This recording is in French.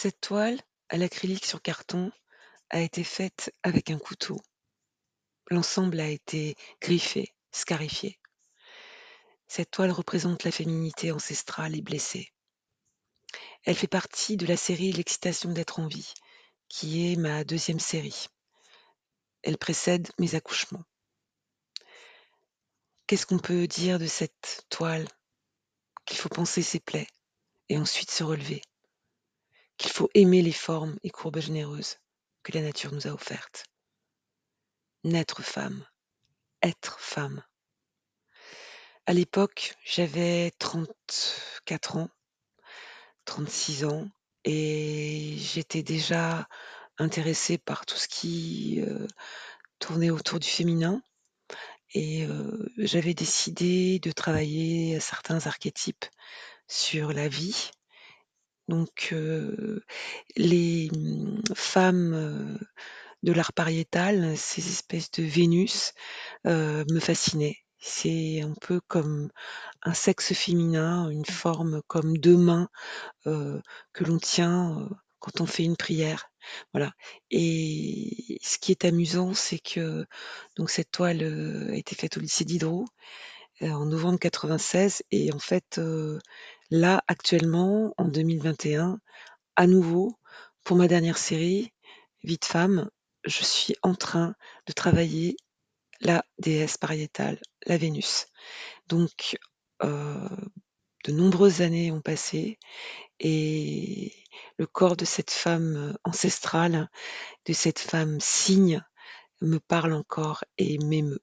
Cette toile, à l'acrylique sur carton, a été faite avec un couteau. L'ensemble a été griffé, scarifié. Cette toile représente la féminité ancestrale et blessée. Elle fait partie de la série L'excitation d'être en vie, qui est ma deuxième série. Elle précède mes accouchements. Qu'est-ce qu'on peut dire de cette toile? Qu'il faut penser ses plaies et ensuite se relever. Qu'il faut aimer les formes et courbes généreuses que la nature nous a offertes. Naître femme, être femme. À l'époque, j'avais 34 ans, 36 ans, et j'étais déjà intéressée par tout ce qui euh, tournait autour du féminin. Et euh, j'avais décidé de travailler certains archétypes sur la vie. Donc, les mmh, femmes de l'art pariétal, ces espèces de Vénus, me fascinaient. C'est un peu comme un sexe féminin, une forme comme deux mains euh, que l'on tient euh, quand on fait une prière. Voilà. Et ce qui est amusant, c'est que donc cette toile euh, a été faite au lycée Diderot en novembre 96 et en fait là actuellement en 2021 à nouveau pour ma dernière série Vie de femme, je suis en train de travailler la déesse pariétale, la Vénus. Donc euh, de nombreuses années ont passé et le corps de cette femme ancestrale, de cette femme cygne, me parle encore et m'émeut.